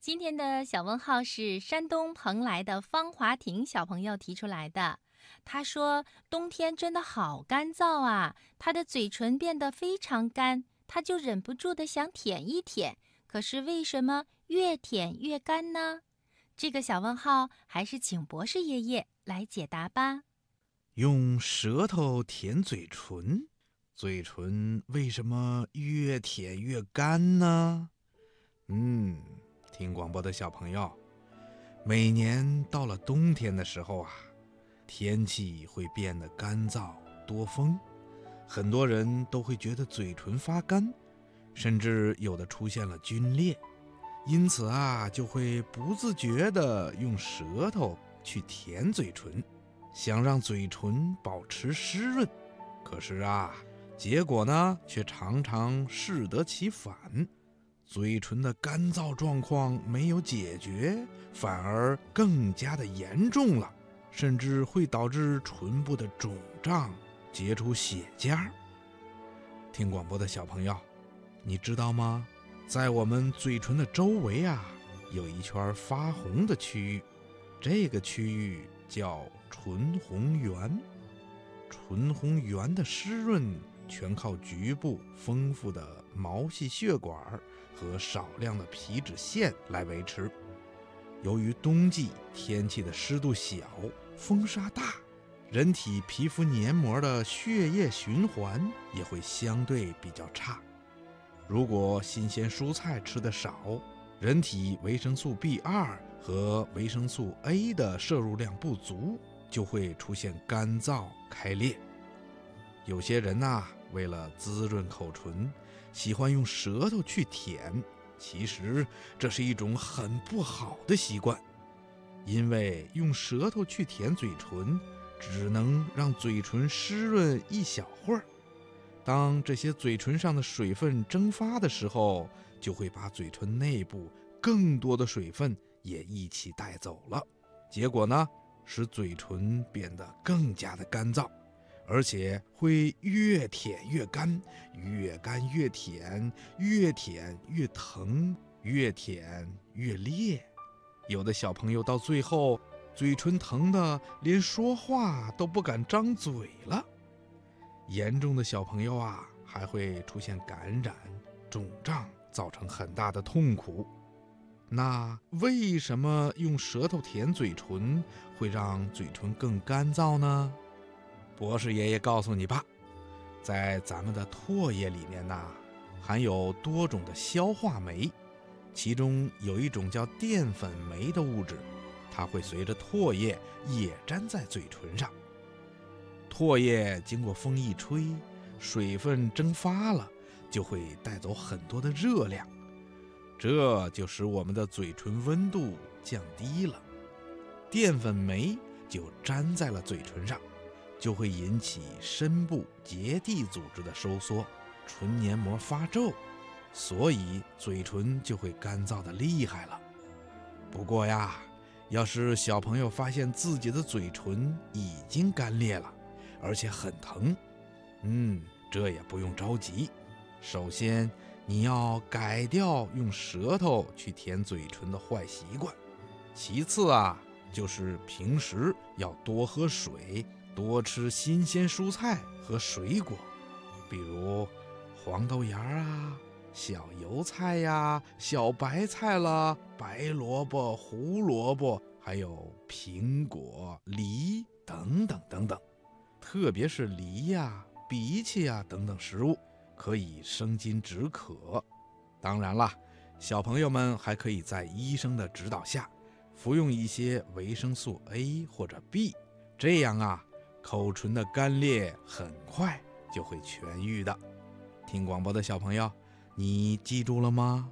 今天的小问号是山东蓬莱的方华婷小朋友提出来的。他说：“冬天真的好干燥啊，他的嘴唇变得非常干，他就忍不住的想舔一舔。可是为什么越舔越干呢？”这个小问号还是请博士爷爷来解答吧。用舌头舔嘴唇，嘴唇为什么越舔越干呢？嗯。听广播的小朋友，每年到了冬天的时候啊，天气会变得干燥多风，很多人都会觉得嘴唇发干，甚至有的出现了皲裂，因此啊，就会不自觉地用舌头去舔嘴唇，想让嘴唇保持湿润。可是啊，结果呢，却常常适得其反。嘴唇的干燥状况没有解决，反而更加的严重了，甚至会导致唇部的肿胀、结出血痂。听广播的小朋友，你知道吗？在我们嘴唇的周围啊，有一圈发红的区域，这个区域叫唇红缘。唇红缘的湿润。全靠局部丰富的毛细血管和少量的皮脂腺来维持。由于冬季天气的湿度小、风沙大，人体皮肤黏膜的血液循环也会相对比较差。如果新鲜蔬菜吃的少，人体维生素 B2 和维生素 A 的摄入量不足，就会出现干燥开裂。有些人呐。为了滋润口唇，喜欢用舌头去舔，其实这是一种很不好的习惯，因为用舌头去舔嘴唇，只能让嘴唇湿润一小会儿。当这些嘴唇上的水分蒸发的时候，就会把嘴唇内部更多的水分也一起带走了，结果呢，使嘴唇变得更加的干燥。而且会越舔越干，越干越舔，越舔越疼，越舔越裂。有的小朋友到最后，嘴唇疼的连说话都不敢张嘴了。严重的小朋友啊，还会出现感染、肿胀，造成很大的痛苦。那为什么用舌头舔嘴唇会让嘴唇更干燥呢？博士爷爷告诉你吧，在咱们的唾液里面呢，含有多种的消化酶，其中有一种叫淀粉酶的物质，它会随着唾液也粘在嘴唇上。唾液经过风一吹，水分蒸发了，就会带走很多的热量，这就使我们的嘴唇温度降低了，淀粉酶就粘在了嘴唇上。就会引起深部结缔组织的收缩，唇黏膜发皱，所以嘴唇就会干燥的厉害了。不过呀，要是小朋友发现自己的嘴唇已经干裂了，而且很疼，嗯，这也不用着急。首先，你要改掉用舌头去舔嘴唇的坏习惯。其次啊，就是平时要多喝水。多吃新鲜蔬菜和水果，比如黄豆芽啊、小油菜呀、小白菜啦、白萝卜、胡萝卜，还有苹果、梨等等等等。特别是梨呀、荸荠呀等等食物，可以生津止渴。当然啦，小朋友们还可以在医生的指导下，服用一些维生素 A 或者 B，这样啊。口唇的干裂很快就会痊愈的。听广播的小朋友，你记住了吗？